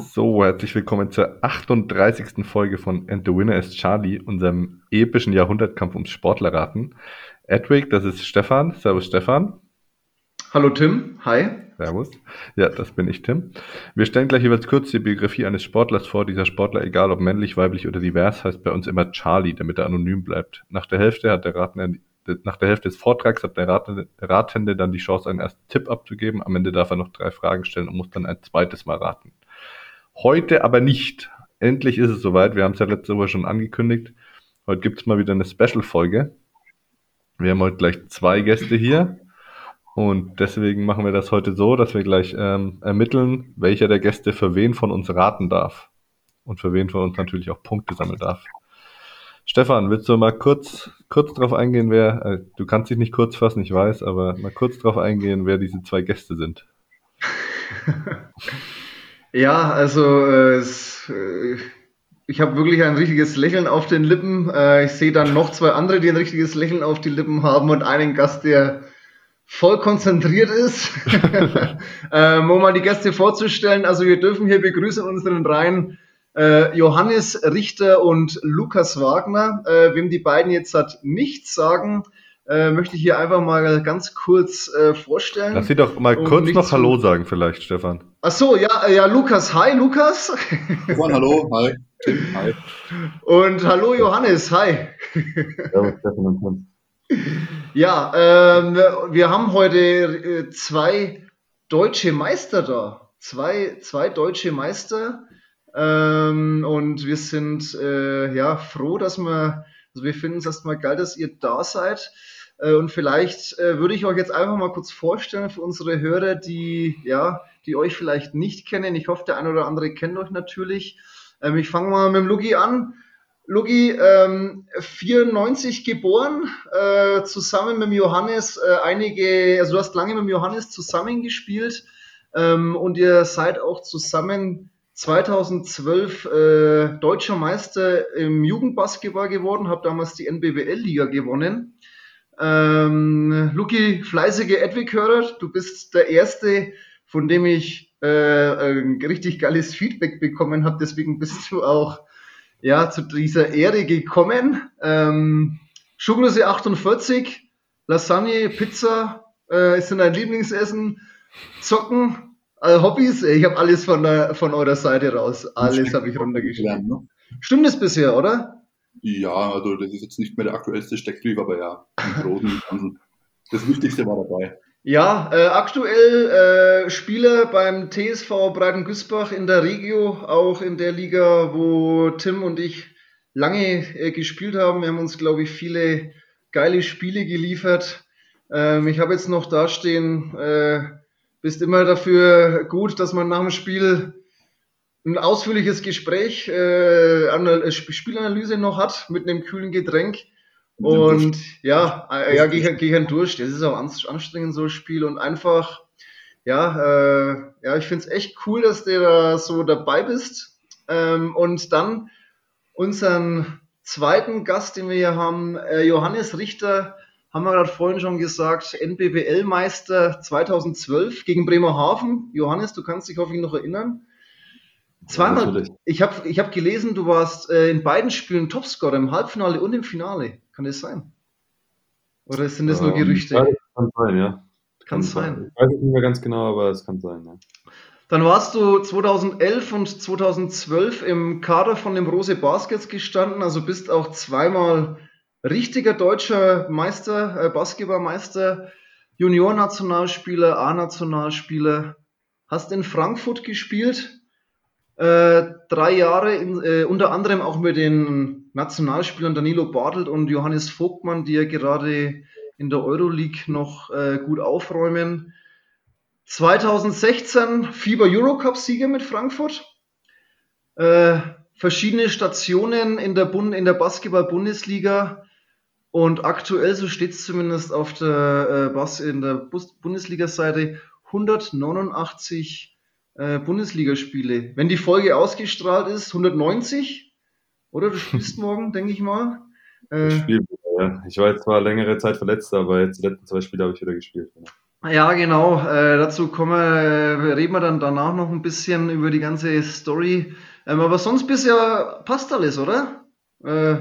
So, herzlich willkommen zur 38. Folge von And the Winner is Charlie, unserem epischen Jahrhundertkampf ums Sportlerraten. Edwig, das ist Stefan. Servus Stefan. Hallo Tim, hi. Servus. Ja, das bin ich, Tim. Wir stellen gleich jeweils kurz die Biografie eines Sportlers vor. Dieser Sportler, egal ob männlich, weiblich oder divers, heißt bei uns immer Charlie, damit er anonym bleibt. Nach der Hälfte hat der Ratende, nach der Hälfte des Vortrags hat der Ratende, Ratende dann die Chance, einen ersten Tipp abzugeben. Am Ende darf er noch drei Fragen stellen und muss dann ein zweites Mal raten. Heute aber nicht. Endlich ist es soweit. Wir haben es ja letzte Woche schon angekündigt. Heute gibt es mal wieder eine Special-Folge. Wir haben heute gleich zwei Gäste hier. Und deswegen machen wir das heute so, dass wir gleich ähm, ermitteln, welcher der Gäste für wen von uns raten darf. Und für wen von uns natürlich auch Punkte sammeln darf. Stefan, willst du mal kurz, kurz drauf eingehen, wer, äh, du kannst dich nicht kurz fassen, ich weiß, aber mal kurz drauf eingehen, wer diese zwei Gäste sind. Ja, also äh, es, äh, ich habe wirklich ein richtiges Lächeln auf den Lippen. Äh, ich sehe dann noch zwei andere, die ein richtiges Lächeln auf die Lippen haben und einen Gast, der voll konzentriert ist. ähm, um mal die Gäste vorzustellen, also wir dürfen hier begrüßen unseren Reihen äh, Johannes Richter und Lukas Wagner. Äh, wem die beiden jetzt hat nichts sagen, äh, möchte ich hier einfach mal ganz kurz vorstellen. Lass sie doch mal kurz noch Hallo sagen, vielleicht, Stefan. Ach so, ja, äh, ja, Lukas. Hi, Lukas. Stefan, hallo. Hi. Tim, hi. Und hallo, Johannes. Hi. Servus, Stefan und Tim. Ja, ähm, wir haben heute äh, zwei deutsche Meister da. Zwei, zwei deutsche Meister. Ähm, und wir sind äh, ja froh, dass wir, also wir finden es erstmal geil, dass ihr da seid. Äh, und vielleicht äh, würde ich euch jetzt einfach mal kurz vorstellen für unsere Hörer, die, ja, die euch vielleicht nicht kennen. Ich hoffe, der eine oder andere kennt euch natürlich. Ähm, ich fange mal mit dem Lugi an. Lugi, ähm, 94 geboren, äh, zusammen mit dem Johannes äh, einige, also du hast lange mit dem Johannes zusammengespielt ähm, und ihr seid auch zusammen 2012 äh, deutscher Meister im Jugendbasketball geworden, habt damals die NBWL-Liga gewonnen. Ähm, Luki, fleißige Edwig-Hörer, du bist der Erste, von dem ich äh, ein richtig geiles Feedback bekommen habe. Deswegen bist du auch ja, zu dieser Ehre gekommen. Ähm, Schuhgröße 48, Lasagne, Pizza äh, ist dein Lieblingsessen, Zocken, äh, Hobbys. Ich habe alles von, der, von eurer Seite raus. Alles habe ich runtergeschrieben. Ne? Stimmt es bisher, oder? Ja, also das ist jetzt nicht mehr der aktuellste Steckbrief, aber ja, im Großen und Das Wichtigste war dabei. Ja, äh, aktuell äh, Spieler beim TSV Breiten Güßbach in der Regio, auch in der Liga, wo Tim und ich lange äh, gespielt haben. Wir haben uns, glaube ich, viele geile Spiele geliefert. Ähm, ich habe jetzt noch dastehen, äh, bist immer dafür gut, dass man nach dem Spiel ein ausführliches Gespräch, äh, äh Spielanalyse noch hat mit einem kühlen Getränk. Und ja, äh, ja, gehe geh ich durch. Das ist auch anstrengend, so ein Spiel. Und einfach, ja, äh, ja, ich finde es echt cool, dass du da so dabei bist. Ähm, und dann unseren zweiten Gast, den wir hier haben, äh, Johannes Richter, haben wir gerade vorhin schon gesagt, NBBL-Meister 2012 gegen Bremerhaven. Johannes, du kannst dich hoffentlich noch erinnern. Zweimal. Ja, ich habe ich hab gelesen, du warst äh, in beiden Spielen Topscorer, im Halbfinale und im Finale. Kann das sein? Oder sind das ähm, nur Gerüchte? Ja, kann sein, ja. Kann, sein. Ich weiß es nicht mehr ganz genau, aber es kann sein, ja. Dann warst du 2011 und 2012 im Kader von dem Rose Baskets gestanden, also bist auch zweimal richtiger deutscher Meister, äh, Basketballmeister, Junior-Nationalspieler, A-Nationalspieler, hast in Frankfurt gespielt, äh, drei Jahre, in, äh, unter anderem auch mit den Nationalspielern Danilo Bartelt und Johannes Vogtmann, die ja gerade in der Euroleague noch äh, gut aufräumen. 2016 FIBA Eurocup-Sieger mit Frankfurt. Äh, verschiedene Stationen in der, Bund der Basketball-Bundesliga. Und aktuell, so steht es zumindest auf der, äh, Bas in der Bundesliga-Seite, 189 äh, Bundesligaspiele. Wenn die Folge ausgestrahlt ist, 190, oder? Du spielst morgen, denke ich mal. Äh, ich, spiel, ja. ich war jetzt zwar längere Zeit verletzt, aber jetzt die letzten zwei Spiele habe ich wieder gespielt. Genau. Ja, genau. Äh, dazu kommen wir, reden wir dann danach noch ein bisschen über die ganze Story. Ähm, aber sonst bisher passt alles, oder? Äh,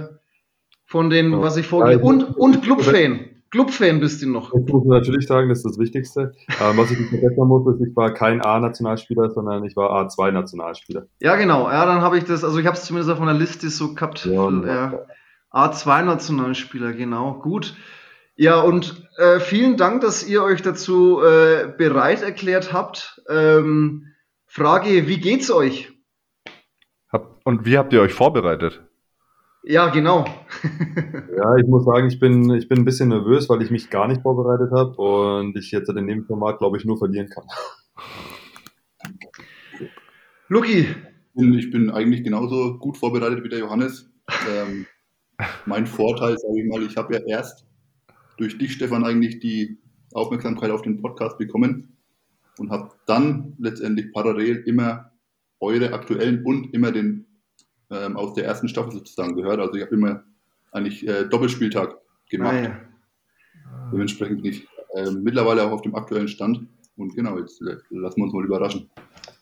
von den, Ja. was ich vorgelesen ich- Und, und Clubfan. Clubfan bist du noch. Das muss natürlich sagen, das ist das Wichtigste. Ähm, was ich nicht verbessern muss, ist, ich war kein A-Nationalspieler, sondern ich war A2-Nationalspieler. Ja, genau. Ja, dann habe ich das, also ich habe es zumindest auf meiner Liste so gehabt. Ja, Ja. A2-Nationalspieler, genau. Gut. Ja, und äh, vielen Dank, dass ihr euch dazu äh, bereit erklärt habt. Ähm, Frage, wie geht's euch? Hab, und wie habt ihr euch vorbereitet? Ja, genau. Ja, ich muss sagen, ich bin, ich bin ein bisschen nervös, weil ich mich gar nicht vorbereitet habe und ich jetzt in dem Format, glaube ich, nur verlieren kann. Luki, ich bin eigentlich genauso gut vorbereitet wie der Johannes. Ähm, mein Vorteil, sage ich mal, ich habe ja erst durch dich, Stefan, eigentlich die Aufmerksamkeit auf den Podcast bekommen und habe dann letztendlich parallel immer eure aktuellen und immer den ähm, aus der ersten Staffel sozusagen gehört. Also ich habe immer eigentlich äh, Doppelspieltag gemacht. Ah, ja. Dementsprechend bin ich äh, mittlerweile auch auf dem aktuellen Stand. Und genau, jetzt äh, lassen wir uns mal überraschen.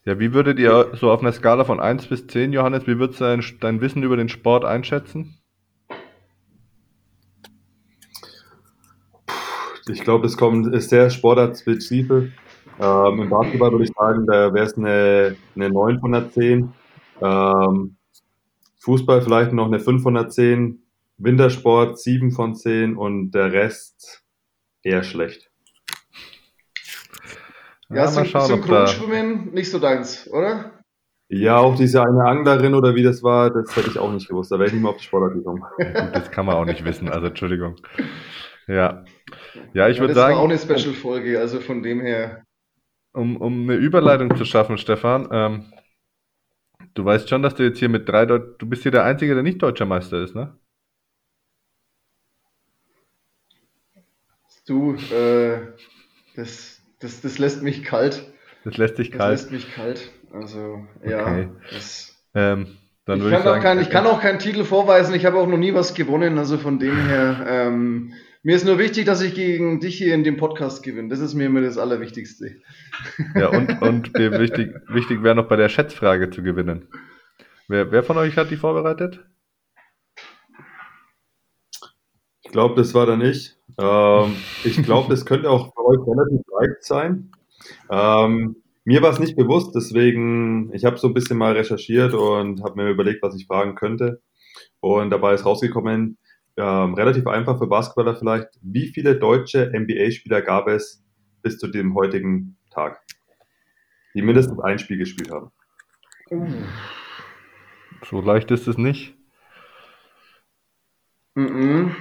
Ja, wie würdet ihr so auf einer Skala von 1 bis 10, Johannes, wie würdest du dein, dein Wissen über den Sport einschätzen? Ich glaube, das kommt, ist sehr sportartspezifisch. Ähm, Im Basketball würde ich sagen, da wäre es eine, eine 9 von der 10. Ähm, Fußball vielleicht noch eine 5 von der 10. Wintersport 7 von 10 und der Rest eher schlecht. Ja, mal Syn schauen, Synchronschwimmen nicht so deins, oder? Ja, auch diese eine Anglerin oder wie das war, das hätte ich auch nicht gewusst. Da wäre ich nicht mehr auf die Sportart gekommen. Gut, das kann man auch nicht wissen, also Entschuldigung. Ja. Ja, ich Ja, würde das war auch sagen, eine Special-Folge, also von dem her. um, um eine Überleitung zu schaffen, Stefan, ähm, du weißt schon, dass du jetzt hier mit drei Deut du bist hier der Einzige, der nicht deutscher Meister ist, ne? Du, äh, das, das, das lässt mich kalt. Das lässt dich Das kalt. lässt mich kalt. Also, ja. Okay. Das, Ähm, dann ich, würde kann ich auch sagen, kein, ich kann auch keinen Titel vorweisen, ich habe auch noch nie was gewonnen, also von dem her, ähm, mir ist nur wichtig, dass ich gegen dich hier in dem Podcast gewinne. Das ist mir immer das Allerwichtigste. ja, und, und dir wichtig, wichtig wäre noch bei der Schätzfrage zu gewinnen. Wer, wer von euch hat die vorbereitet? Ich glaube, das war dann ich. Ähm, ich glaube, das könnte auch für euch relativ leicht sein. Ähm, mir war es nicht bewusst, deswegen, ich habe so ein bisschen mal recherchiert und habe mir überlegt, was ich fragen könnte. Und dabei ist rausgekommen, ähm, relativ einfach für Basketballer vielleicht, wie viele deutsche NBA-Spieler gab es bis zu dem heutigen Tag, die mindestens ein Spiel gespielt haben? So leicht ist es nicht. Mhm.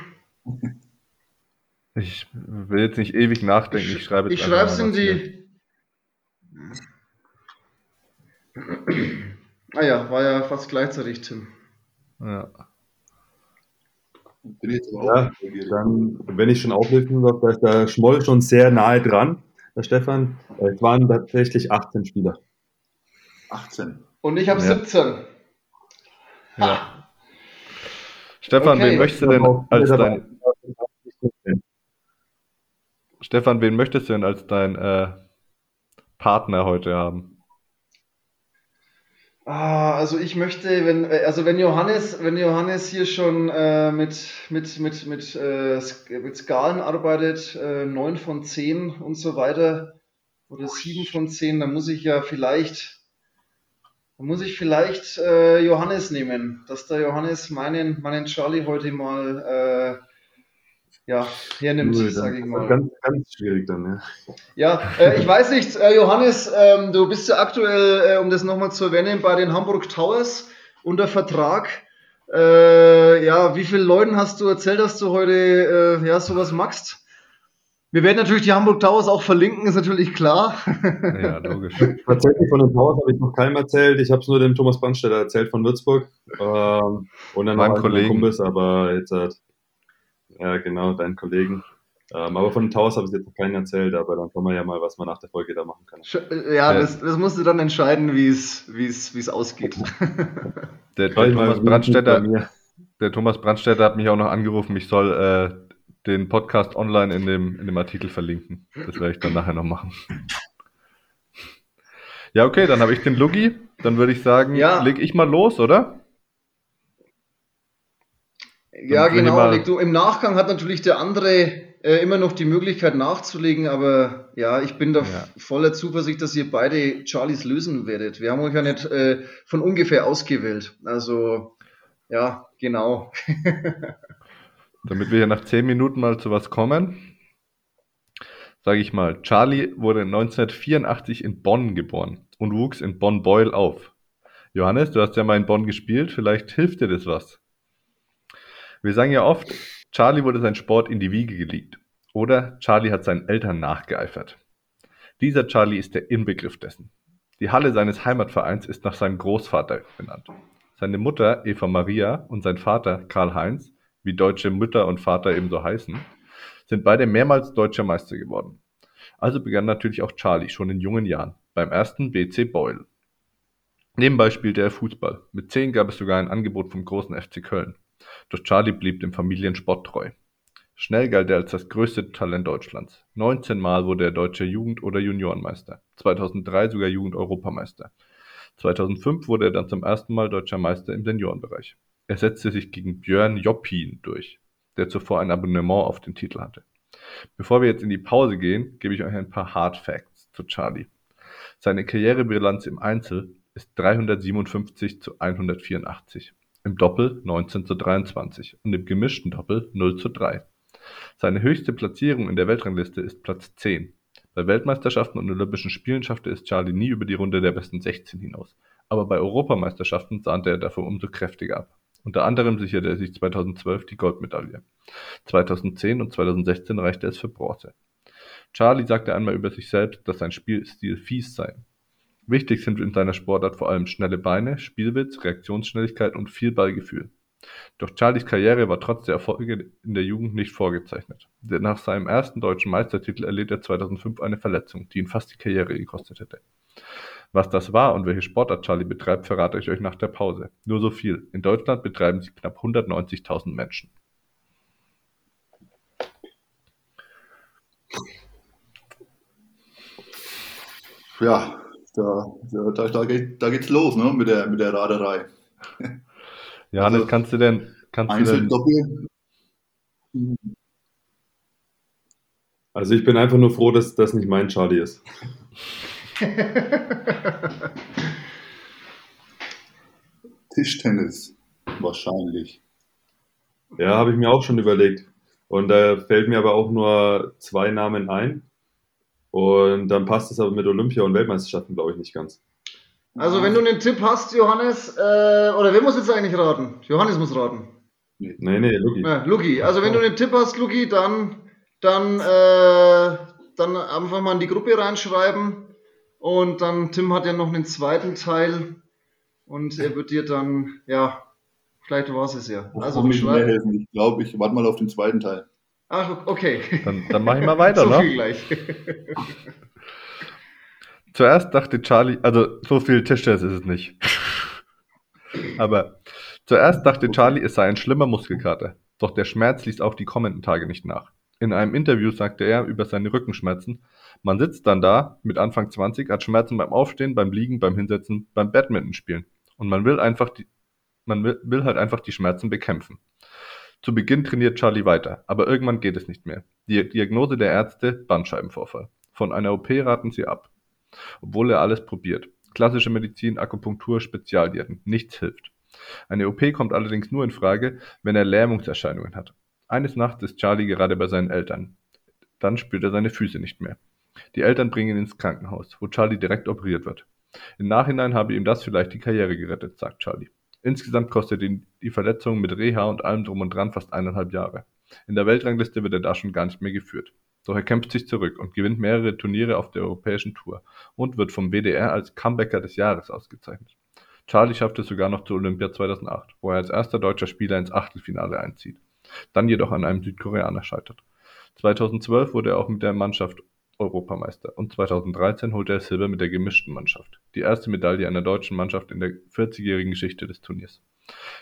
Ich will jetzt nicht ewig nachdenken, ich schreibe jetzt Ich einfach schreibe es in die. Ah ja, war ja fast gleichzeitig, Tim. Ja. Bin jetzt aber Ja, auch neugierig. Dann, wenn ich schon auflisten darf, da ist der Schmoll schon sehr nahe dran, der Stefan. Es waren tatsächlich 18 Spieler. 18. Und ich habe Ja. 17. ja. Stefan, Okay. wen möchtest du denn als dein Stefan, wen möchtest du denn als dein äh, Partner heute haben? Ah, also ich möchte, wenn, äh, also wenn Johannes, wenn Johannes hier schon äh, mit, mit, mit, mit, äh, mit Skalen arbeitet, äh, 9 von 10 und so weiter, oder 7 von 10, dann muss ich ja vielleicht, dann muss ich vielleicht äh, Johannes nehmen, dass der Johannes meinen, meinen Charlie heute mal äh, ja, hernimmt, Cool, sage ich mal. Ganz, ganz schwierig dann, ja. Ja, äh, ich weiß nicht, äh, Johannes, ähm, du bist ja aktuell, äh, um das nochmal zu erwähnen, bei den Hamburg Towers unter Vertrag. Äh, ja, wie vielen Leuten hast du erzählt, dass du heute äh, ja, sowas magst? Wir werden natürlich die Hamburg Towers auch verlinken, ist natürlich klar. Ja, logisch. Tatsächlich von den Towers habe ich noch keinem erzählt. Ich habe es nur dem Thomas Brandstätter erzählt von Würzburg. Ähm, und dann Meinem noch Kollegen. Kumpels, aber jetzt hat, ja genau, deinen Kollegen. Ähm, aber von den Towers habe ich jetzt noch keinen erzählt, aber dann kommen wir ja mal, was man nach der Folge da machen kann. Äh, Ja, Ja. das, das musst du dann entscheiden, wie es wie es wie es ausgeht. Der, Schau der mal, Thomas Brandstätter, der Thomas Brandstätter hat mich auch noch angerufen, ich soll äh, den Podcast online in dem, in dem Artikel verlinken. Das werde ich dann nachher noch machen. Ja, okay, dann habe ich den Lugi. Dann würde ich sagen, Ja. leg ich mal los, oder? Ja, genau. du, Im Nachgang hat natürlich der andere äh, immer noch die Möglichkeit nachzulegen, aber ja, ich bin da Ja. voller Zuversicht, dass ihr beide Charlies lösen werdet. Wir haben euch ja nicht äh, von ungefähr ausgewählt. Also, ja, genau. Damit wir hier nach zehn Minuten mal zu was kommen, sage ich mal, Charlie wurde 1984 in Bonn geboren und wuchs in Bonn-Beuel auf. Johannes, du hast ja mal in Bonn gespielt, vielleicht hilft dir das was. Wir sagen ja oft, Charlie wurde sein Sport in die Wiege gelegt oder Charlie hat seinen Eltern nachgeeifert. Dieser Charlie ist der Inbegriff dessen. Die Halle seines Heimatvereins ist nach seinem Großvater benannt. Seine Mutter Eva Maria und sein Vater Karl Heinz wie deutsche Mütter und Vater ebenso heißen, sind beide mehrmals deutscher Meister geworden. Also begann natürlich auch Charlie schon in jungen Jahren beim ersten BC Beul. Nebenbei spielte er Fußball. Mit zehn gab es sogar ein Angebot vom großen FC Köln. Doch Charlie blieb dem Familiensport treu. Schnell galt er als das größte Talent Deutschlands. 19 Mal wurde er deutscher Jugend- oder Juniorenmeister. 2003 sogar Jugend-Europameister. 2005 wurde er dann zum ersten Mal deutscher Meister im Seniorenbereich. Er setzte sich gegen Björn Joppin durch, der zuvor ein Abonnement auf den Titel hatte. Bevor wir jetzt in die Pause gehen, gebe ich euch ein paar Hard Facts zu Charlie. Seine Karrierebilanz im Einzel ist 357 zu 184, im Doppel 19 zu 23 und im gemischten Doppel 0 zu 3. Seine höchste Platzierung in der Weltrangliste ist Platz 10. Bei Weltmeisterschaften und Olympischen Spielen schaffte es Charlie nie über die Runde der besten 16 hinaus. Aber bei Europameisterschaften sahnte er dafür umso kräftiger ab. Unter anderem sicherte er sich 2012 die Goldmedaille. 2010 und 2016 reichte es für Bronze. Charlie sagte einmal über sich selbst, dass sein Spielstil fies sei. Wichtig sind in seiner Sportart vor allem schnelle Beine, Spielwitz, Reaktionsschnelligkeit und viel Ballgefühl. Doch Charlies Karriere war trotz der Erfolge in der Jugend nicht vorgezeichnet. Denn nach seinem ersten deutschen Meistertitel erlitt er 2005 eine Verletzung, die ihn fast die Karriere gekostet hätte. Was das war und welche Sportart Charlie betreibt, verrate ich euch nach der Pause. Nur so viel. In Deutschland betreiben sie knapp 190.000 Menschen. Ja, da, da, da, da, geht, da geht's los, ne, mit der, mit der Raderei. Johannes, Also, kannst du denn, kannst du Einzel, denn, Doppel. Also ich bin einfach nur froh, dass das nicht mein Charlie ist. Tischtennis. Wahrscheinlich. Ja, habe ich mir auch schon überlegt. Und da fällt mir aber auch nur zwei Namen ein. Und dann passt es aber mit Olympia und Weltmeisterschaften, glaube ich, nicht ganz. Also, wenn du einen Tipp hast, Johannes, äh, oder wer muss jetzt eigentlich raten? Johannes muss raten. Nee, nee, Luki. Ja, Luki, also wenn du einen Tipp hast, Luki, dann, dann, äh, dann einfach mal in die Gruppe reinschreiben. Und dann, Tim hat ja noch einen zweiten Teil. Und er wird dir dann, ja, vielleicht war es es ja. Also, helfen. Ich glaube, ich warte mal auf den zweiten Teil. Ach, okay. dann, dann mach ich mal weiter, so ne? viel gleich. Zuerst dachte Charlie, also so viel Tischtennis ist es nicht. Aber zuerst dachte Charlie, es sei ein schlimmer Muskelkater. Doch der Schmerz ließ auch die kommenden Tage nicht nach. In einem Interview sagte er über seine Rückenschmerzen, man sitzt dann da mit Anfang 20, hat Schmerzen beim Aufstehen, beim Liegen, beim Hinsetzen, beim Badminton spielen. Und man will einfach die, man will, will halt einfach die Schmerzen bekämpfen. Zu Beginn trainiert Charlie weiter, aber irgendwann geht es nicht mehr. Die Diagnose der Ärzte, Bandscheibenvorfall. Von einer OP raten sie ab obwohl er alles probiert. Klassische Medizin, Akupunktur, Spezialdiäten, nichts hilft. Eine OP kommt allerdings nur in Frage, wenn er Lähmungserscheinungen hat. Eines Nachts ist Charlie gerade bei seinen Eltern. Dann spürt er seine Füße nicht mehr. Die Eltern bringen ihn ins Krankenhaus, wo Charlie direkt operiert wird. Im Nachhinein habe ihm das vielleicht die Karriere gerettet, sagt Charlie. Insgesamt kostet ihn die Verletzung mit Reha und allem drum und dran fast eineinhalb Jahre. In der Weltrangliste wird er da schon gar nicht mehr geführt. Doch er kämpft sich zurück und gewinnt mehrere Turniere auf der europäischen Tour und wird vom WDR als Comebacker des Jahres ausgezeichnet. Charlie schafft es sogar noch zur Olympia 2008, wo er als erster deutscher Spieler ins Achtelfinale einzieht, dann jedoch an einem Südkoreaner scheitert. 2012 wurde er auch mit der Mannschaft Europameister und 2013 holte er Silber mit der gemischten Mannschaft, die erste Medaille einer deutschen Mannschaft in der 40-jährigen Geschichte des Turniers.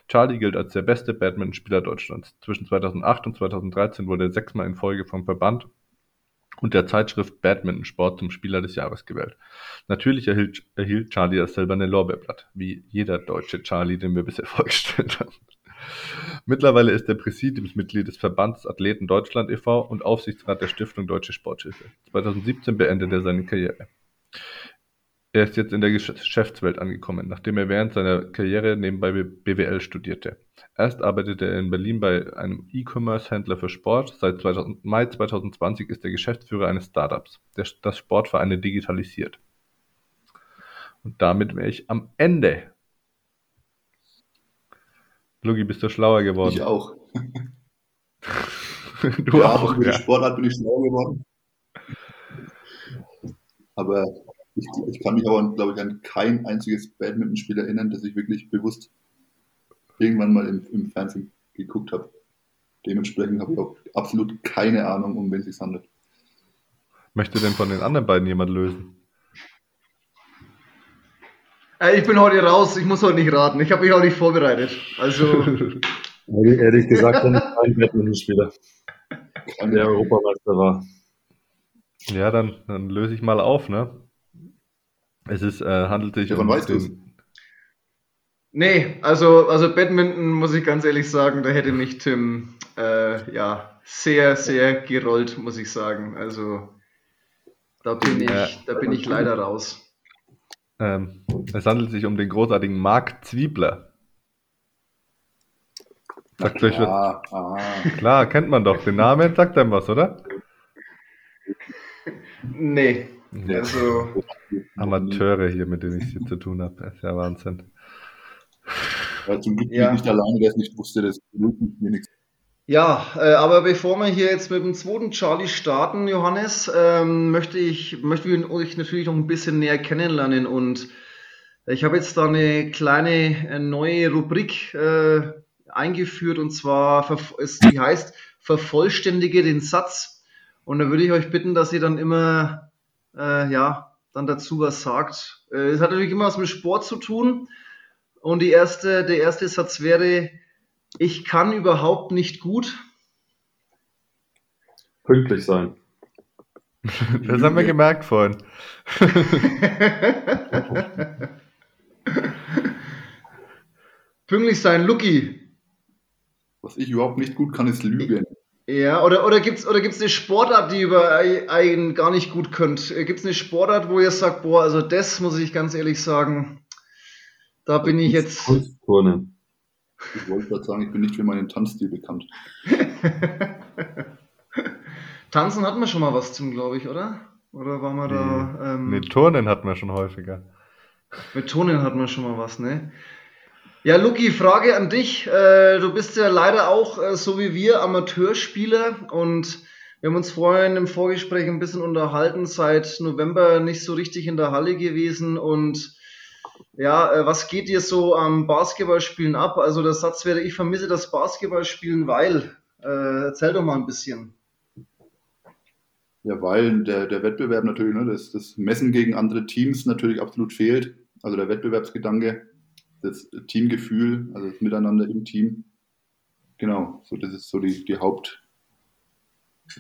Charlie gilt als der beste Badmintonspieler Deutschlands. Zwischen 2008 und 2013 wurde er sechsmal in Folge vom Verband und der Zeitschrift Badminton Sport zum Spieler des Jahres gewählt. Natürlich erhielt, erhielt Charlie das silberne Lorbeerblatt, wie jeder deutsche Charlie, den wir bisher vorgestellt haben. Mittlerweile ist er Präsidiumsmitglied des Verbands Athleten Deutschland e.V. und Aufsichtsrat der Stiftung Deutsche Sporthilfe. 2017 beendete er seine Karriere. Er ist jetzt in der Geschäftswelt angekommen, nachdem er während seiner Karriere nebenbei BWL studierte. Erst arbeitete er in Berlin bei einem E-Commerce-Händler für Sport. Seit 2000, Mai 2020 ist er Geschäftsführer eines Startups, das Sportvereine digitalisiert. Und damit wäre ich am Ende. Lugi, bist du schlauer geworden? Ich auch. du ja, auch, über ja. die Sportart bin ich schlauer geworden. Aber ich, ich kann mich aber, glaube ich, an kein einziges Badmintonspiel erinnern, das ich wirklich bewusst irgendwann mal im, im Fernsehen geguckt habe. Dementsprechend habe ich auch absolut keine Ahnung, um wen es sich handelt. Möchte denn von den anderen beiden jemand lösen? Äh, ich bin heute raus, ich muss heute nicht raten. Ich habe mich auch nicht vorbereitet. Also, Ehrlich, gesagt, bin ich kein Badmintonspieler, der Europameister war. Ja, dann, dann löse ich mal auf, ne? Es ist, äh, handelt sich Stefan, um weißt den, nee, also, also Badminton, muss ich ganz ehrlich sagen, da hätte mich Tim äh, ja, sehr, sehr gerollt, muss ich sagen. Also, da bin ich, Ja. da bin ich leider raus. Ähm, es handelt sich um den großartigen Marc Zwiebler. Sagt euch was? Klar, kennt man doch. Den Namen sagt einem was, oder? Nee, Ja. also, Amateure hier, mit denen ich hier zu tun habe. Das ist ja Wahnsinn. Ja, zum Glück bin Ja. ich nicht alleine, der es nicht wusste, das mir nichts. Ja, äh, aber bevor wir hier jetzt mit dem zweiten Charlie starten, Johannes, ähm, möchte ich, möchte ich euch natürlich noch ein bisschen näher kennenlernen und ich habe jetzt da eine kleine äh, neue Rubrik äh, eingeführt und zwar, es, die heißt Vervollständige den Satz und da würde ich euch bitten, dass ihr dann immer, äh, ja, dann dazu was sagt. Äh, Es hat natürlich immer was mit Sport zu tun und die erste, der erste Satz wäre, ich kann überhaupt nicht gut. Pünktlich sein. Das haben wir gemerkt vorhin. Pünktlich sein, Lucky. Was ich überhaupt nicht gut kann, ist Lügen. Ja, oder, oder gibt es oder gibt's eine Sportart, die ihr ei- einen gar nicht gut könnt? Gibt es eine Sportart, wo ihr sagt, boah, also das muss ich ganz ehrlich sagen, da bin ich jetzt. Kunstturnen. Ich wollte gerade sagen, ich bin nicht für meinen Tanzstil bekannt. Tanzen hatten wir schon mal was zum, glaube ich, oder? Oder waren wir da. Ähm, Nee, Turnen hatten wir schon häufiger. Mit Tonen hat man schon mal was, ne? Ja, Luki, Frage an dich. Äh, du bist ja leider auch, äh, so wie wir, Amateurspieler und wir haben uns vorhin im Vorgespräch ein bisschen unterhalten, seit November nicht so richtig in der Halle gewesen und ja, äh, was geht dir so am Basketballspielen ab? Also der Satz wäre, ich vermisse das Basketballspielen, weil. Äh, erzähl doch mal ein bisschen. Ja, weil der, der Wettbewerb natürlich, ne, das, das Messen gegen andere Teams natürlich absolut fehlt. Also der Wettbewerbsgedanke, das Teamgefühl, also das Miteinander im Team. Genau, so das ist so die, die Haupt,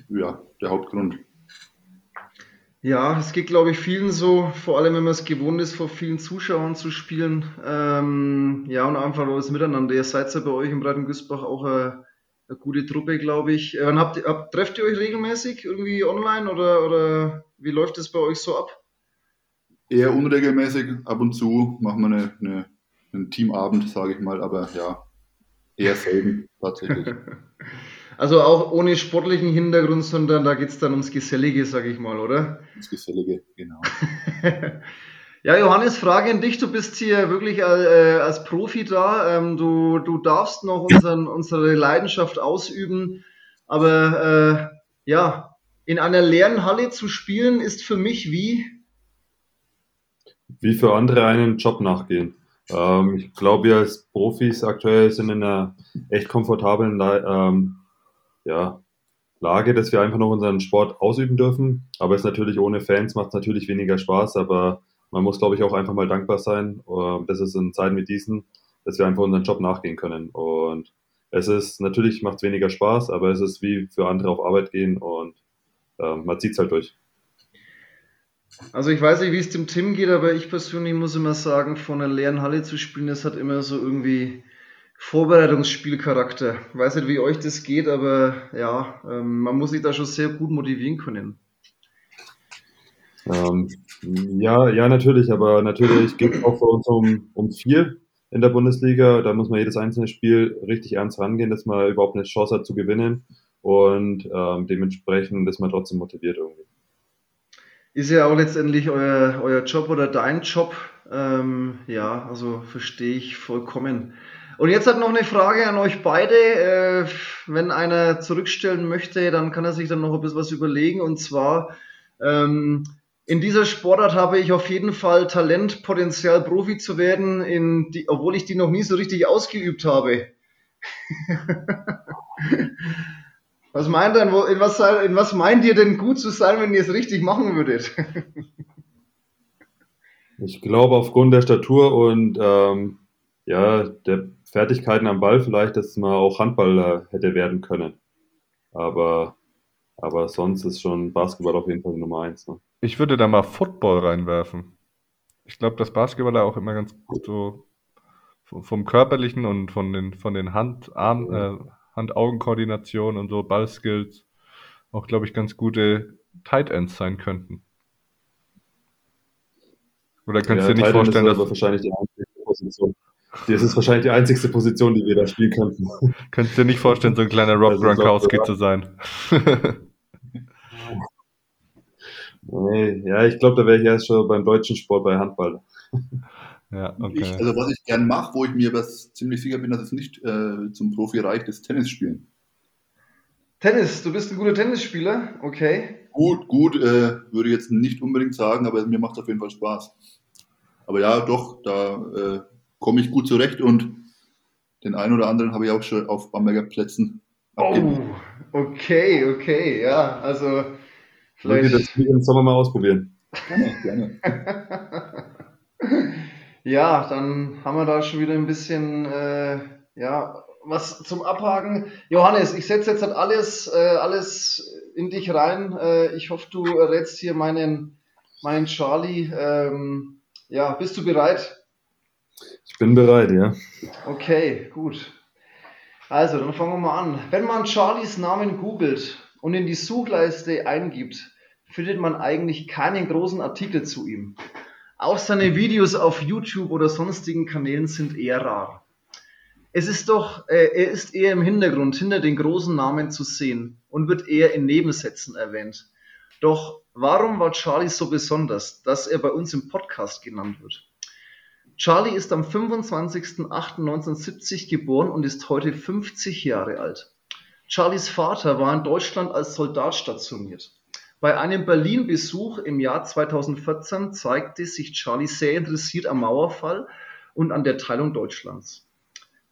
ja, der Hauptgrund. Ja, es geht, glaube ich, vielen so, vor allem wenn man es gewohnt ist, vor vielen Zuschauern zu spielen. Ähm, ja, und einfach das Miteinander. Ihr seid ja bei euch im Breiten Güßbach auch eine, eine gute Truppe, glaube ich. Äh, und habt, ihr- habt, trefft ihr euch regelmäßig irgendwie online oder, oder wie läuft es bei euch so ab? Eher unregelmäßig, ab und zu machen wir eine, eine, einen Teamabend, sage ich mal, aber ja, eher selten tatsächlich. Also auch ohne sportlichen Hintergrund, sondern da geht es dann ums Gesellige, sage ich mal, oder? Das Gesellige, genau. Ja, Johannes, Frage an dich. Du bist hier wirklich äh, als Profi da. Ähm, du, du darfst noch unseren, unsere Leidenschaft ausüben. Aber äh, ja, in einer leeren Halle zu spielen, ist für mich wie. Wie für andere einen Job nachgehen. Ähm, ich glaube, wir als Profis aktuell sind in einer echt komfortablen ähm, ja, Lage, dass wir einfach noch unseren Sport ausüben dürfen. Aber es ist natürlich ohne Fans macht es natürlich weniger Spaß, aber man muss, glaube ich, auch einfach mal dankbar sein, äh, dass es in Zeiten wie diesen dass wir einfach unseren Job nachgehen können. Und es ist, natürlich macht es weniger Spaß, aber es ist wie für andere auf Arbeit gehen und äh, man zieht es halt durch. Also ich weiß nicht, wie es dem Tim geht, aber ich persönlich muss immer sagen, vor einer leeren Halle zu spielen, das hat immer so irgendwie Vorbereitungsspielcharakter. Ich weiß nicht, wie euch das geht, aber ja, ähm, man muss sich da schon sehr gut motivieren können. Ähm, ja, ja, natürlich, aber natürlich geht es auch für uns um, um viel in der Bundesliga. Da muss man jedes einzelne Spiel richtig ernst rangehen, dass man überhaupt eine Chance hat zu gewinnen und ähm, dementsprechend ist man trotzdem motiviert irgendwie. Ist ja auch letztendlich euer, euer Job oder dein Job. Ähm, ja, also verstehe ich vollkommen. Und jetzt hat noch eine Frage an euch beide. Äh, wenn einer zurückstellen möchte, dann kann er sich dann noch ein bisschen was überlegen. Und zwar, ähm, in dieser Sportart habe ich auf jeden Fall Talent, Potenzial, Profi zu werden, die, obwohl ich die noch nie so richtig ausgeübt habe. was meint denn, in was, in was meint ihr denn gut zu sein, wenn ihr es richtig machen würdet? ich glaube, aufgrund der Statur und ähm, ja, der Fertigkeiten am Ball vielleicht, dass man auch Handballer hätte werden können. Aber, aber sonst ist schon Basketball auf jeden Fall Nummer eins. Ne? Ich würde da mal Football reinwerfen. Ich glaube, dass Basketballer auch immer ganz gut so vom körperlichen und von den, von den Hand, Arm, äh, Hand-Augen-Koordinationen und so, Ballskills auch, glaube ich, ganz gute Tight Ends sein könnten. Oder könntest ja, du dir nicht vorstellen, dass. wahrscheinlich die einzige Position. Das ist wahrscheinlich die einzigste Position, die wir da spielen könnten. Könntest du dir nicht vorstellen, so ein kleiner Rob Gronkowski zu sein? Nee, ja, ich glaube, da wäre ich erst schon beim deutschen Sport bei Handball. Ja, okay. Ich, also was ich gern mache, wo ich mir was ziemlich sicher bin, dass es nicht äh, zum Profi reicht, ist Tennis spielen. Tennis, du bist ein guter Tennisspieler, okay. Gut, gut, äh, würde ich jetzt nicht unbedingt sagen, aber mir macht es auf jeden Fall Spaß. Aber ja, doch, da äh, komme ich gut zurecht und den einen oder anderen habe ich auch schon auf Bamberger Plätzen. Oh, okay, okay, ja, also Vielleicht. Wollt das im Sommer mal ausprobieren? Gerne, gerne. ja, dann haben wir da schon wieder ein bisschen, äh, ja, was zum Abhaken. Johannes, ich setze jetzt halt alles, äh, alles in dich rein. Äh, ich hoffe, du rätst hier meinen, meinen Charlie. Ähm, ja, bist du bereit? Bin bereit, ja. Okay, gut. Also, dann fangen wir mal an. Wenn man Charlies Namen googelt und in die Suchleiste eingibt, findet man eigentlich keinen großen Artikel zu ihm. Auch seine Videos auf YouTube oder sonstigen Kanälen sind eher rar. Es ist doch, äh, er ist eher im Hintergrund, hinter den großen Namen zu sehen und wird eher in Nebensätzen erwähnt. Doch warum war Charlie so besonders, dass er bei uns im Podcast genannt wird? Charlie ist am 25.08.1970 geboren und ist heute 50 Jahre alt. Charlies Vater war in Deutschland als Soldat stationiert. Bei einem Berlin-Besuch im Jahr 2014 zeigte sich Charlie sehr interessiert am Mauerfall und an der Teilung Deutschlands.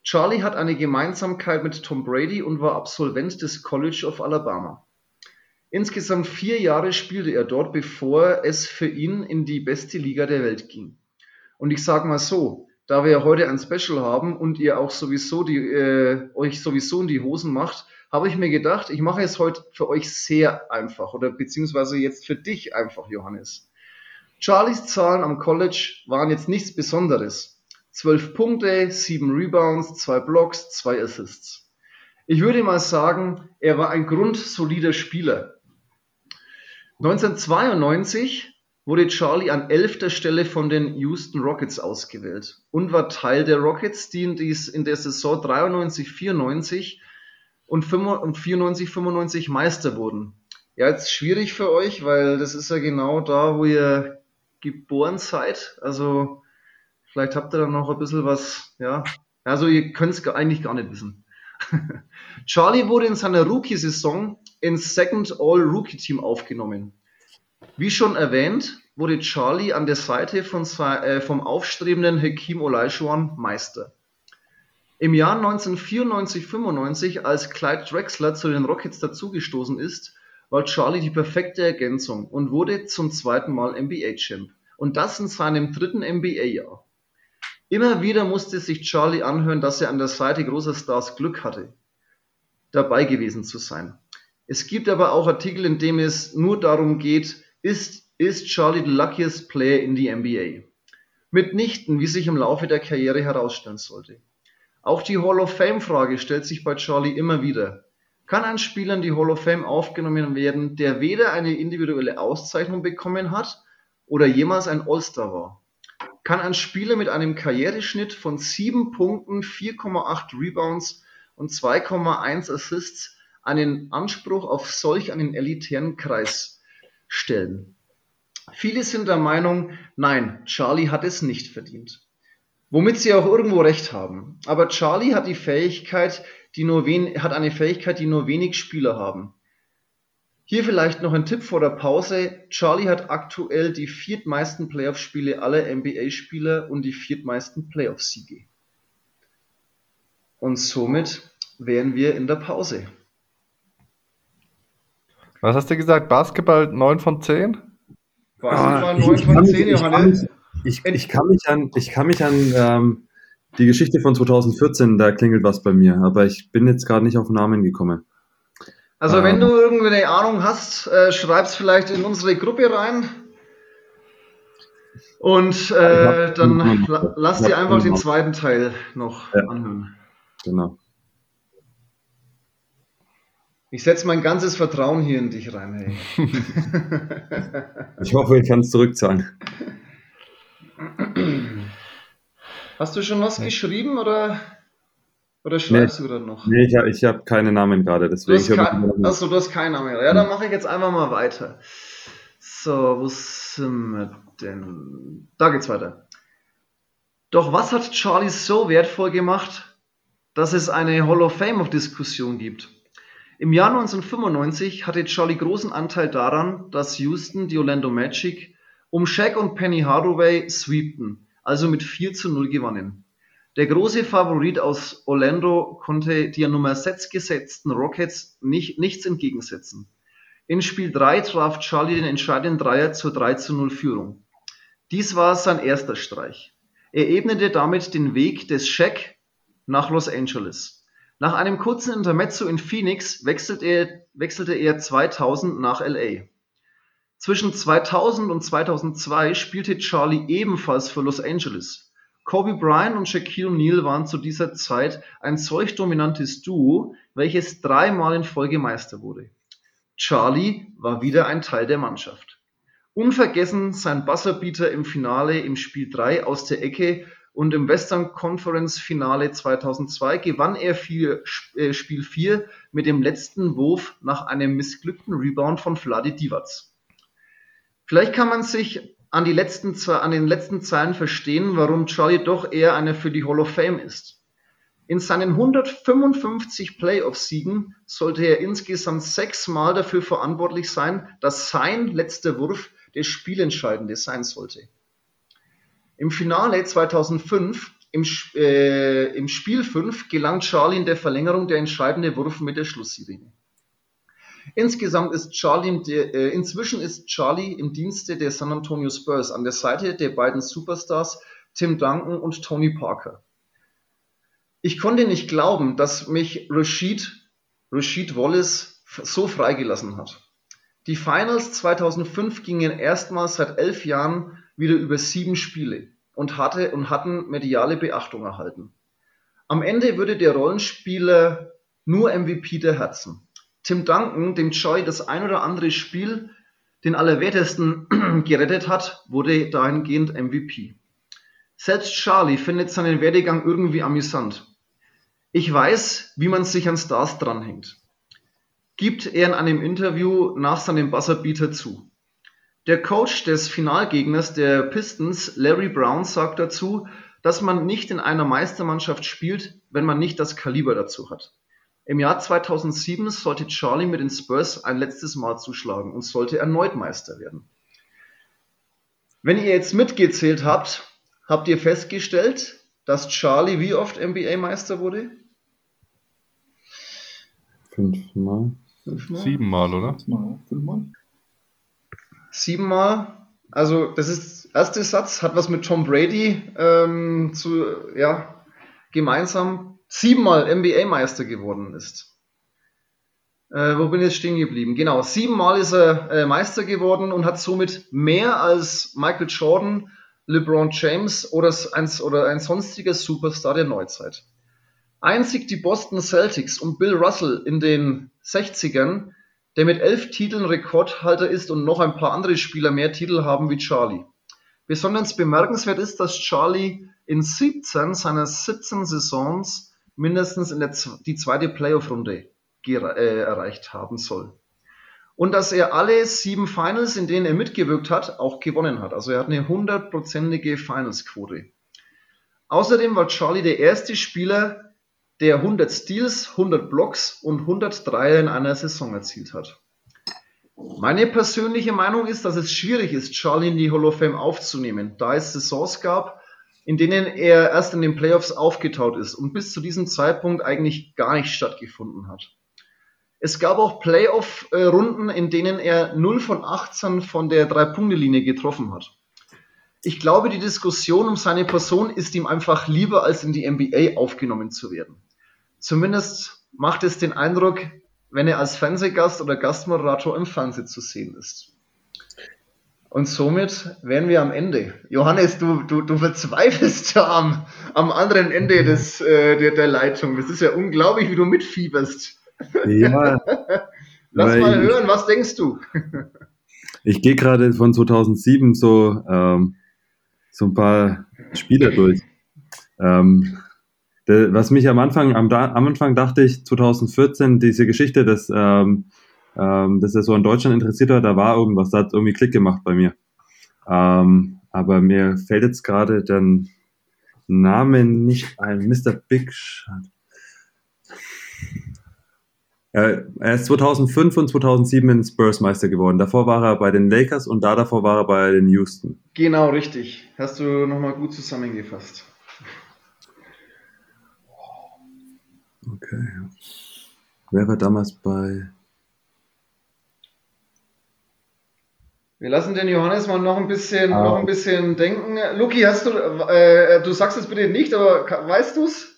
Charlie hat eine Gemeinsamkeit mit Tom Brady und war Absolvent des College of Alabama. Insgesamt vier Jahre spielte er dort, bevor es für ihn in die beste Liga der Welt ging. Und ich sage mal so, da wir heute ein Special haben und ihr auch sowieso die, äh, euch sowieso in die Hosen macht, habe ich mir gedacht, ich mache es heute für euch sehr einfach oder beziehungsweise jetzt für dich einfach, Johannes. Charlies Zahlen am College waren jetzt nichts Besonderes. Zwölf Punkte, sieben Rebounds, zwei Blocks, zwei Assists. Ich würde mal sagen, er war ein grundsolider Spieler. 1992 wurde Charlie an elfter Stelle von den Houston Rockets ausgewählt und war Teil der Rockets, die in der Saison 93-94 und 94, 95 Meister wurden. Ja, jetzt schwierig für euch, weil das ist ja genau da, wo ihr geboren seid. Also vielleicht habt ihr da noch ein bisschen was, ja. Also ihr könnt es eigentlich gar nicht wissen. Charlie wurde in seiner Rookie-Saison ins Second All-Rookie-Team aufgenommen. Wie schon erwähnt, wurde Charlie an der Seite von, äh, vom aufstrebenden Hakim Olajuwon Meister. Im Jahr 1994/95, als Clyde Drexler zu den Rockets dazugestoßen ist, war Charlie die perfekte Ergänzung und wurde zum zweiten Mal NBA-Champ. Und das in seinem dritten NBA-Jahr. Immer wieder musste sich Charlie anhören, dass er an der Seite großer Stars Glück hatte, dabei gewesen zu sein. Es gibt aber auch Artikel, in denen es nur darum geht, ist, ist Charlie the luckiest player in the NBA? Mitnichten, wie sich im Laufe der Karriere herausstellen sollte. Auch die Hall of Fame-Frage stellt sich bei Charlie immer wieder. Kann ein Spieler in die Hall of Fame aufgenommen werden, der weder eine individuelle Auszeichnung bekommen hat oder jemals ein All-Star war? Kann ein Spieler mit einem Karriereschnitt von 7 Punkten, 4,8 Rebounds und 2,1 Assists einen Anspruch auf solch einen elitären Kreis stellen? Viele sind der Meinung, nein, Charlie hat es nicht verdient. Womit sie auch irgendwo recht haben. Aber Charlie hat die Fähigkeit, die nur wen hat eine Fähigkeit, die nur wenig Spieler haben. Hier vielleicht noch ein Tipp vor der Pause. Charlie hat aktuell die viertmeisten Playoff-Spiele aller NBA-Spieler und die viertmeisten Playoff-Siege. Und somit wären wir in der Pause. Was hast du gesagt? Basketball 9 von 10? Basketball 9 ah, von 10, Johannes. Ich, ich, kann mich an, ich kann mich an ähm, die Geschichte von 2014, da klingelt was bei mir, aber ich bin jetzt gerade nicht auf den Namen gekommen. Also ähm, wenn du irgendwie eine Ahnung hast, äh, schreib's vielleicht in unsere Gruppe rein. Und äh, dann la lass dir einfach den zweiten Teil noch ja. anhören. Genau. Ich setze mein ganzes Vertrauen hier in dich rein, hey. ich hoffe, ich kann es zurückzahlen. Hast du schon was ja. geschrieben oder, oder schreibst nee, du gerade noch? Nee, ich, ich habe keine Namen gerade. Deswegen du hast kein, achso, du hast keinen Namen. Ja, dann mache ich jetzt einfach mal weiter. So, wo sind wir denn? Da geht's weiter. Doch was hat Charlie so wertvoll gemacht, dass es eine Hall of Fame-Diskussion gibt? Im Jahr 1995 hatte Charlie großen Anteil daran, dass Houston die Orlando Magic um Shaq und Penny Hardaway sweepten, also mit 4 zu 0 gewannen. Der große Favorit aus Orlando konnte die Nummer 6 gesetzten Rockets nicht, nichts entgegensetzen. In Spiel 3 traf Charlie den entscheidenden Dreier zur 3 zu 0 Führung. Dies war sein erster Streich. Er ebnete damit den Weg des Shaq nach Los Angeles. Nach einem kurzen Intermezzo in Phoenix wechselte er, wechselte er 2000 nach LA. Zwischen 2000 und 2002 spielte Charlie ebenfalls für Los Angeles. Kobe Bryant und Shaquille O'Neal waren zu dieser Zeit ein solch dominantes Duo, welches dreimal in Folge Meister wurde. Charlie war wieder ein Teil der Mannschaft. Unvergessen sein Buzzerbeater im Finale im Spiel 3 aus der Ecke und im Western Conference Finale 2002 gewann er vier, äh, Spiel 4 mit dem letzten Wurf nach einem missglückten Rebound von Vladi Divac. Vielleicht kann man sich an, die letzten, an den letzten Zeilen verstehen, warum Charlie doch eher einer für die Hall of Fame ist. In seinen 155 Playoff-Siegen sollte er insgesamt sechsmal dafür verantwortlich sein, dass sein letzter Wurf der Spielentscheidende sein sollte. Im Finale 2005, im, äh, im Spiel 5, gelang Charlie in der Verlängerung der entscheidende Wurf mit der Schlusssirene. Insgesamt ist Charlie, äh, inzwischen ist Charlie im Dienste der San Antonio Spurs an der Seite der beiden Superstars Tim Duncan und Tony Parker. Ich konnte nicht glauben, dass mich Rashid, Rashid Wallace so freigelassen hat. Die Finals 2005 gingen erstmals seit elf Jahren wieder über sieben Spiele und, hatte, und hatten mediale Beachtung erhalten. Am Ende würde der Rollenspieler nur MVP der Herzen. Tim Duncan, dem Joy das ein oder andere Spiel den Allerwertesten gerettet hat, wurde dahingehend MVP. Selbst Charlie findet seinen Werdegang irgendwie amüsant. Ich weiß, wie man sich an Stars dranhängt. Gibt er in einem Interview nach seinem Buzzerbeater zu. Der Coach des Finalgegners der Pistons, Larry Brown, sagt dazu, dass man nicht in einer Meistermannschaft spielt, wenn man nicht das Kaliber dazu hat. Im Jahr 2007 sollte Charlie mit den Spurs ein letztes Mal zuschlagen und sollte erneut Meister werden. Wenn ihr jetzt mitgezählt habt, habt ihr festgestellt, dass Charlie wie oft NBA-Meister wurde? Fünfmal. Fünfmal? Siebenmal, oder? Fünfmal. Siebenmal. Also, das ist erste Satz hat was mit Tom Brady ähm, zu, ja, gemeinsam siebenmal NBA-Meister geworden ist. Äh, wo bin ich jetzt stehen geblieben? Genau, siebenmal ist er äh, Meister geworden und hat somit mehr als Michael Jordan, LeBron James oder ein, oder ein sonstiger Superstar der Neuzeit. Einzig die Boston Celtics und Bill Russell in den 60ern, der mit elf Titeln Rekordhalter ist und noch ein paar andere Spieler mehr Titel haben wie Charlie. Besonders bemerkenswert ist, dass Charlie in 17 seiner 17 Saisons mindestens in der, die zweite Playoff-Runde äh, erreicht haben soll. Und dass er alle sieben Finals, in denen er mitgewirkt hat, auch gewonnen hat. Also er hat eine hundertprozentige Finals-Quote. Außerdem war Charlie der erste Spieler, der 100 Steals, 100 Blocks und 100 Dreier in einer Saison erzielt hat. Meine persönliche Meinung ist, dass es schwierig ist, Charlie in die Hall of Fame aufzunehmen, da es Saisons gab, in denen er erst in den Playoffs aufgetaut ist und bis zu diesem Zeitpunkt eigentlich gar nicht stattgefunden hat. Es gab auch Playoff-Runden, in denen er 0 von 18 von der Drei-Punkte-Linie getroffen hat. Ich glaube, die Diskussion um seine Person ist ihm einfach lieber, als in die NBA aufgenommen zu werden. Zumindest macht es den Eindruck, wenn er als Fernsehgast oder Gastmoderator im Fernsehen zu sehen ist. Und somit wären wir am Ende. Johannes, du, du, du verzweifelst ja am, am anderen Ende des, äh, der, der Leitung. Das ist ja unglaublich, wie du mitfieberst. Ja. Lass mal hören, was denkst du? Ich gehe gerade von 2007 so, ähm, so ein paar Spieler durch. Ähm, was mich am Anfang, am, am, Anfang dachte ich 2014, diese Geschichte, dass, ähm, ähm, dass er so an Deutschland interessiert war, da war irgendwas, da hat irgendwie Klick gemacht bei mir. Ähm, aber mir fällt jetzt gerade der Name nicht ein. Mr. Big Shot. Er, er ist 2005 und 2007 in Spurs Meister geworden. Davor war er bei den Lakers und da davor war er bei den Houston. Genau, richtig. Hast du nochmal gut zusammengefasst. Okay. Wer war damals bei... Wir lassen den Johannes mal noch ein bisschen, ah. noch ein bisschen denken. Luki, hast du, äh, du sagst es bitte nicht, aber weißt du es?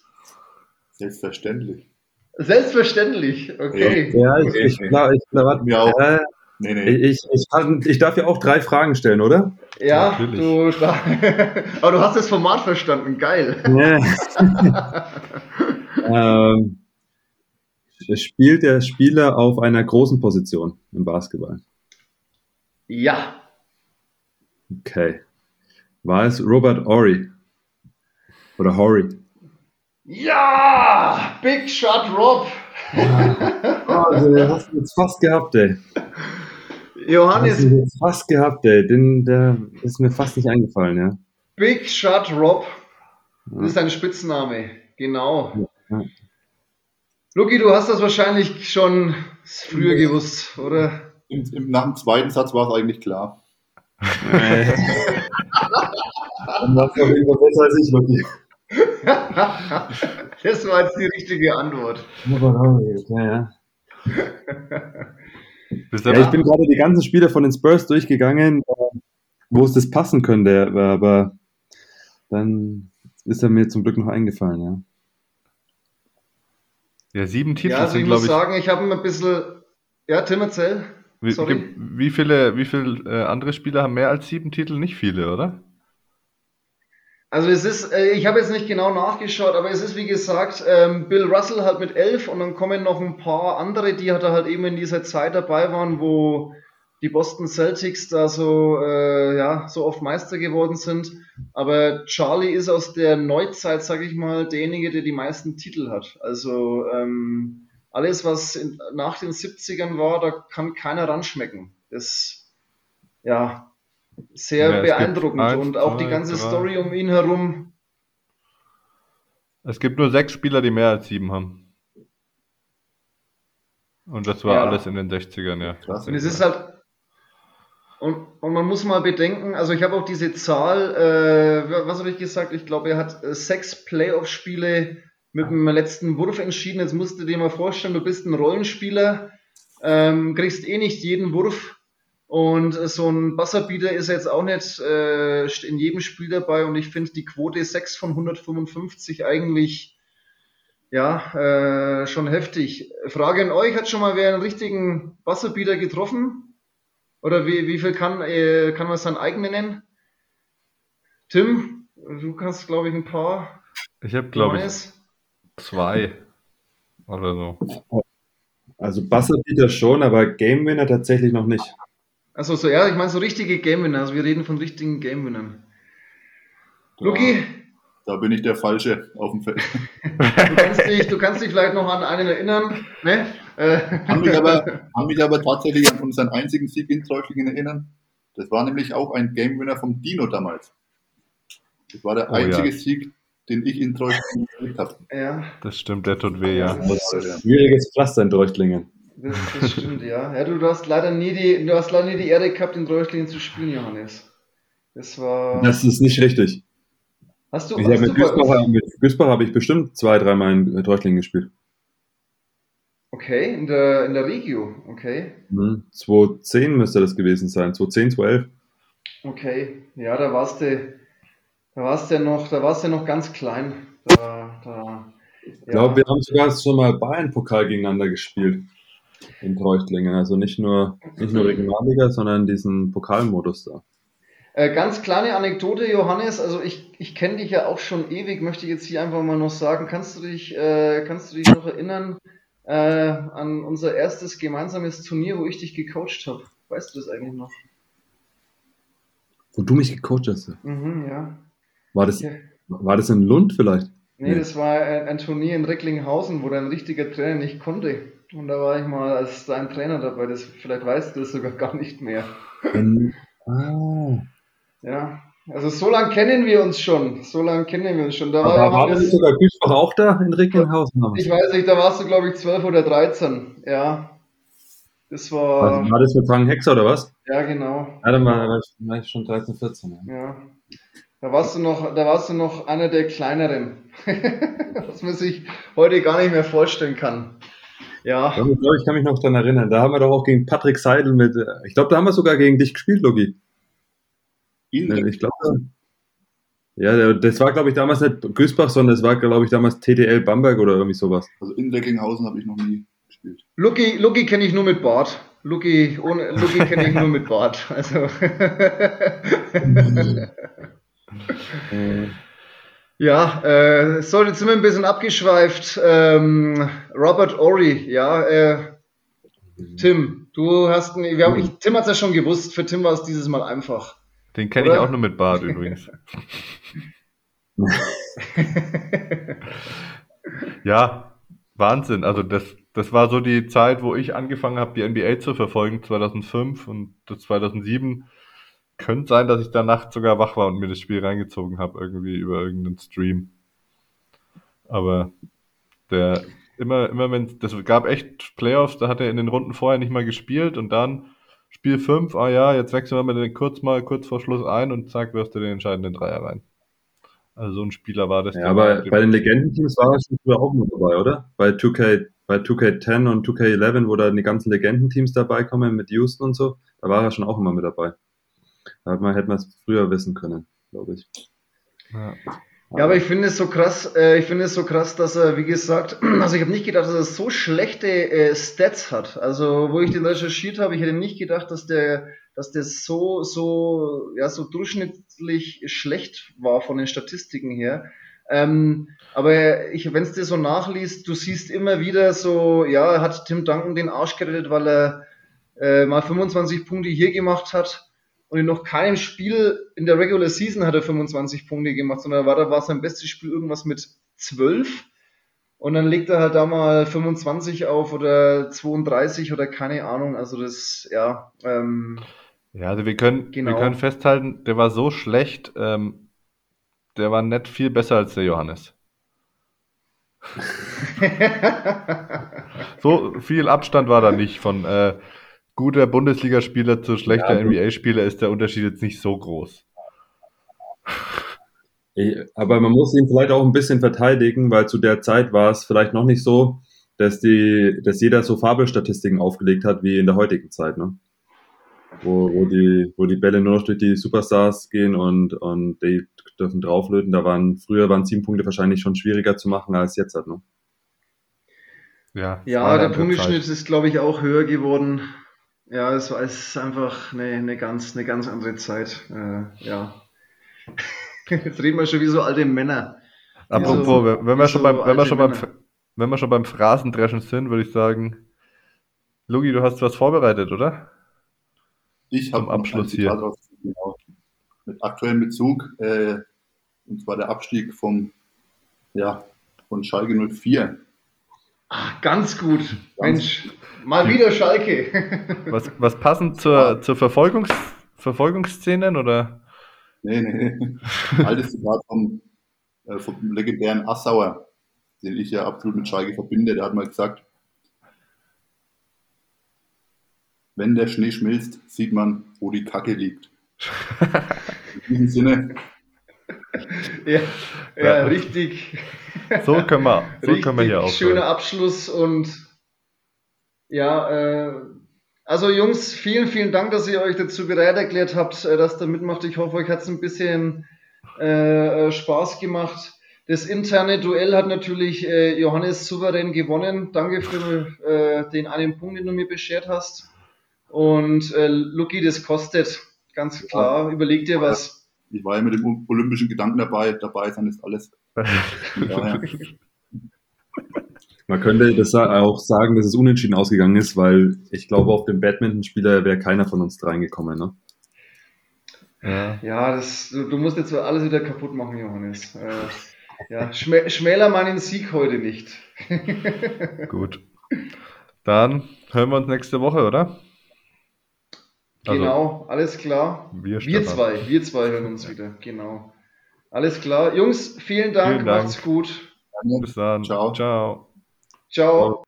Selbstverständlich. Selbstverständlich, okay. Ja, ich, ich, ich, glaub, ich, glaub, Mir auch. Äh, nee, nee. Ich, ich, ich darf ja auch drei Fragen stellen, oder? Ja, du, aber du hast das Format verstanden, geil. Ja. ähm, spielt der Spieler auf einer großen Position im Basketball? Ja. Okay. War es Robert Horry? Oder Horry? Ja! Big Shot Rob! also, den hast du jetzt fast gehabt, ey. Johannes. Hast du jetzt fast gehabt, ey. Den, der ist mir fast nicht eingefallen, ja. Big Shot Rob. Das ist ein Spitzname. Genau. Ja. Luki, du hast das wahrscheinlich schon früher gewusst, oder? Im, im, nach dem zweiten Satz war es eigentlich klar. Dann warst du auf jeden Fall besser als ich, Luki. das war jetzt die richtige Antwort. Ja, ja. ja ich bin gerade die ganzen Spiele von den Spurs durchgegangen, äh, wo es das passen könnte, aber dann ist er mir zum Glück noch eingefallen, ja. Ja, sieben Titel ja, also sind, ich muss ich, sagen, ich habe ein bisschen. Ja, Tim, erzähl. Wie, wie viele, wie viele äh, andere Spieler haben mehr als sieben Titel? Nicht viele, oder? Also es ist, äh, ich habe jetzt nicht genau nachgeschaut, aber es ist wie gesagt, ähm, Bill Russell halt mit elf und dann kommen noch ein paar andere, die halt eben in dieser Zeit dabei waren, wo die Boston Celtics da so, äh, ja, so oft Meister geworden sind. Aber Charlie ist aus der Neuzeit, sag ich mal, derjenige, der die meisten Titel hat. Also ähm, alles, was in, nach den 70ern war, da kann keiner ranschmecken. Das, ja, sehr ja, beeindruckend eins, und auch zwei, die ganze drei. Story um ihn herum. Es gibt nur sechs Spieler, die mehr als sieben haben. Und das war ja. alles in den 60ern, ja. Krass. Und es ist halt. Und, und man muss mal bedenken, also ich habe auch diese Zahl, äh, was habe ich gesagt? Ich glaube, er hat äh, sechs Playoff-Spiele mit dem letzten Wurf entschieden. Jetzt musst du dir mal vorstellen, du bist ein Rollenspieler, ähm, kriegst eh nicht jeden Wurf Und so ein Wasserbeater ist jetzt auch nicht äh, in jedem Spiel dabei und ich finde die Quote 6 von 155 eigentlich ja, äh, schon heftig. Frage an euch, hat schon mal wer einen richtigen Wasserbeater getroffen? Oder wie, wie viel kann, äh, kann man seinen eigenen nennen? Tim, du kannst, glaube ich, ein paar. Ich habe, glaube ich, zwei oder so. Also Wasserbeater schon, aber Game Winner tatsächlich noch nicht. Also so, ja, ich meine so richtige Game Winner. Also wir reden von richtigen Game Winnern. Luki? Da bin ich der Falsche auf dem Feld. du, kannst dich, du kannst dich vielleicht noch an einen erinnern. Ne? Äh. Kann, mich aber, kann mich aber tatsächlich an unseren einzigen Sieg in Träuchlingen erinnern. Das war nämlich auch ein Game Winner vom Dino damals. Das war der oh, einzige ja. Sieg, den ich in Träuchlingen erlebt habe. Ja. Das stimmt, der tut weh, ja. Das ist ein schwieriges Pflaster in Träuchlingen. Das, das stimmt, ja. ja du, du, hast leider nie die, du hast leider nie die Ehre gehabt, in Reuchlingen zu spielen, Johannes. Das war. Das ist nicht richtig. Hast du, ich hast mit, du Güsbach, mit Güsbach habe ich bestimmt zwei, dreimal in Reuchlingen gespielt. Okay, in der, in der Regio, okay. Mhm. 2010 müsste das gewesen sein, 2010, 2011. Okay, ja, da warst du, da warst du ja noch, da warst du ja noch ganz klein. Da, da, ich glaube, wir haben sogar schon mal Bayern-Pokal gegeneinander gespielt in Treuchtlingen. Also nicht nur, nicht nur Regionalliga, sondern diesen Pokalmodus da. Äh, ganz kleine Anekdote, Johannes. Also ich, ich kenne dich ja auch schon ewig, möchte ich jetzt hier einfach mal noch sagen. Kannst du dich, äh, kannst du dich noch erinnern äh, an unser erstes gemeinsames Turnier, wo ich dich gecoacht habe? Weißt du das eigentlich noch? Wo du mich gecoacht hast? Mhm, ja. War das, war das in Lund vielleicht? Nee, nee. das war ein, ein, Turnier in Recklinghausen, wo dein richtiger Trainer nicht konnte. Und da war ich mal als dein Trainer dabei. Das, vielleicht weißt du das sogar gar nicht mehr. In, ah. Ja, also so lange kennen wir uns schon. So lange kennen wir uns schon. Da war, war, war das sogar Güsbach auch da in Recklinghausen? Ich weiß nicht, da warst du glaube ich 12 oder 13. Ja. Das war. Also war das mit Frank Hexer oder was? Ja, genau. Ja, dann war, war ich schon 13, 14. Ja. ja. Da warst du noch, da warst du noch einer der kleineren, was man sich heute gar nicht mehr vorstellen kann. Ja. Ich glaube, ich kann mich noch daran erinnern. Da haben wir doch auch gegen Patrick Seidel mit, äh, ich glaube, da haben wir sogar gegen dich gespielt, Logi. Ich glaube, ja, das war, glaube ich, damals nicht Güßbach, sondern das war, glaube ich, damals TDL Bamberg oder irgendwie sowas. Also in Recklinghausen habe ich noch nie gespielt. Lucky, Lucky kenne ich nur mit Bart. Lucky, ohne, Lucky kenne ich nur mit Bart. Also. Ja, äh, so, jetzt sind wir ein bisschen abgeschweift. Ähm, Robert Ory, ja, äh, Tim, du hast, wir haben, ich, Tim hat es ja schon gewusst, für Tim war es dieses Mal einfach. Den kenne ich auch nur mit Bart übrigens. ja, Wahnsinn. Also das, das war so die Zeit, wo ich angefangen habe, die NBA zu verfolgen, 2005 und 2007 könnte sein, dass ich da nachts sogar wach war und mir das Spiel reingezogen habe, irgendwie über irgendeinen Stream. Aber der, immer, immer wenn, das gab echt Playoffs, da hat er in den Runden vorher nicht mal gespielt und dann Spiel 5, ah ja, jetzt wechseln wir den kurz mal kurz vor Schluss ein und zack, wirst du den entscheidenden Dreier rein. Also so ein Spieler war das. Ja, aber bei den Legendenteams war er schon früher auch mit dabei, oder? Bei 2K, bei 2K10 und 2K11, wo da die ganzen Legendenteams dabei kommen mit Houston und so, da war er schon auch immer mit dabei. Da hätte man, hätte man es früher wissen können, glaube ich. Ja. Ja, aber ich finde es so krass, äh, ich finde es so krass, dass er, wie gesagt, also ich habe nicht gedacht, dass er so schlechte äh, Stats hat. Also, wo ich den recherchiert habe, ich hätte nicht gedacht, dass der, dass der so, so, ja, so durchschnittlich schlecht war von den Statistiken her. Ähm, aber ich, wenn es dir so nachliest, du siehst immer wieder so, ja, hat Tim Duncan den Arsch gerettet, weil er äh, mal 25 Punkte hier gemacht hat und in noch keinem Spiel in der Regular Season hat er 25 Punkte gemacht, sondern war da war sein bestes Spiel irgendwas mit 12. Und dann legt er halt da mal 25 auf oder 32 oder keine Ahnung. Also das, ja. Ähm, ja, also wir können, genau. wir können festhalten, der war so schlecht, ähm, der war nicht viel besser als der Johannes. so viel Abstand war da nicht von äh, guter Bundesligaspieler zu schlechter ja, NBA-Spieler ist der Unterschied jetzt nicht so groß. Aber man muss ihn vielleicht auch ein bisschen verteidigen, weil zu der Zeit war es vielleicht noch nicht so, dass die, dass jeder so Fabelstatistiken aufgelegt hat wie in der heutigen Zeit. Ne? wo, wo, die, wo die Bälle nur noch durch die Superstars gehen und, und die dürfen drauflöten. Da waren früher waren sieben Punkte wahrscheinlich schon schwieriger zu machen als jetzt halt, ne? Ja, ja der Punkteschnitt ist, glaube ich, auch höher geworden. Ja, es war es ist einfach eine, eine, ganz, eine ganz andere Zeit. Äh, ja. Jetzt reden wir schon wie so alte Männer. Apropos, so, wenn, wir schon beim, wenn, wir schon beim, wenn wir schon beim Phrasendreschen sind, würde ich sagen, Lugi, du hast was vorbereitet, oder? Ich habe Abschluss hier. Drauf, genau, mit aktuellem Bezug, äh, und zwar der Abstieg vom, ja, von Schalke 04. Ach, ganz gut. Ganz Mensch, mal wieder Schalke. was, was passend zur, zur Verfolgungs, Verfolgungsszenen oder? Nee, nee. Altes Zitat vom, äh, vom legendären Assauer, den ich ja absolut mit Schalke verbinde. Der hat mal gesagt, wenn der Schnee schmilzt, sieht man, wo die Kacke liegt. In diesem Sinne. Ja, ja, richtig. So können wir, so richtig können wir hier auch. Schöner Abschluss und ja, äh, also Jungs, vielen, vielen Dank, dass ihr euch dazu bereit erklärt habt, äh, dass da mitmacht. Ich hoffe, euch hat es ein bisschen äh, Spaß gemacht. Das interne Duell hat natürlich äh, Johannes souverän gewonnen. Danke für äh, den einen Punkt, den du mir beschert hast. Und äh, Lucky, das kostet, ganz klar. Überleg dir was. Ich war ja mit dem olympischen Gedanken dabei. Dabei sein ist alles. Man könnte das auch sagen, dass es unentschieden ausgegangen ist, weil ich glaube, auf dem Badmintonspieler wäre keiner von uns reingekommen. Ne? Ja, ja das, du, du, musst jetzt alles wieder kaputt machen, Johannes. Äh, ja, schmä schmäler meinen Sieg heute nicht. Gut. Dann hören wir uns nächste Woche, oder? Also, genau, alles klar. Wir, wir zwei, wir zwei hören uns wieder, genau. Alles klar. Jungs, vielen Dank, vielen Dank. macht's gut. Bis dann. Ciao. Ciao. Ciao.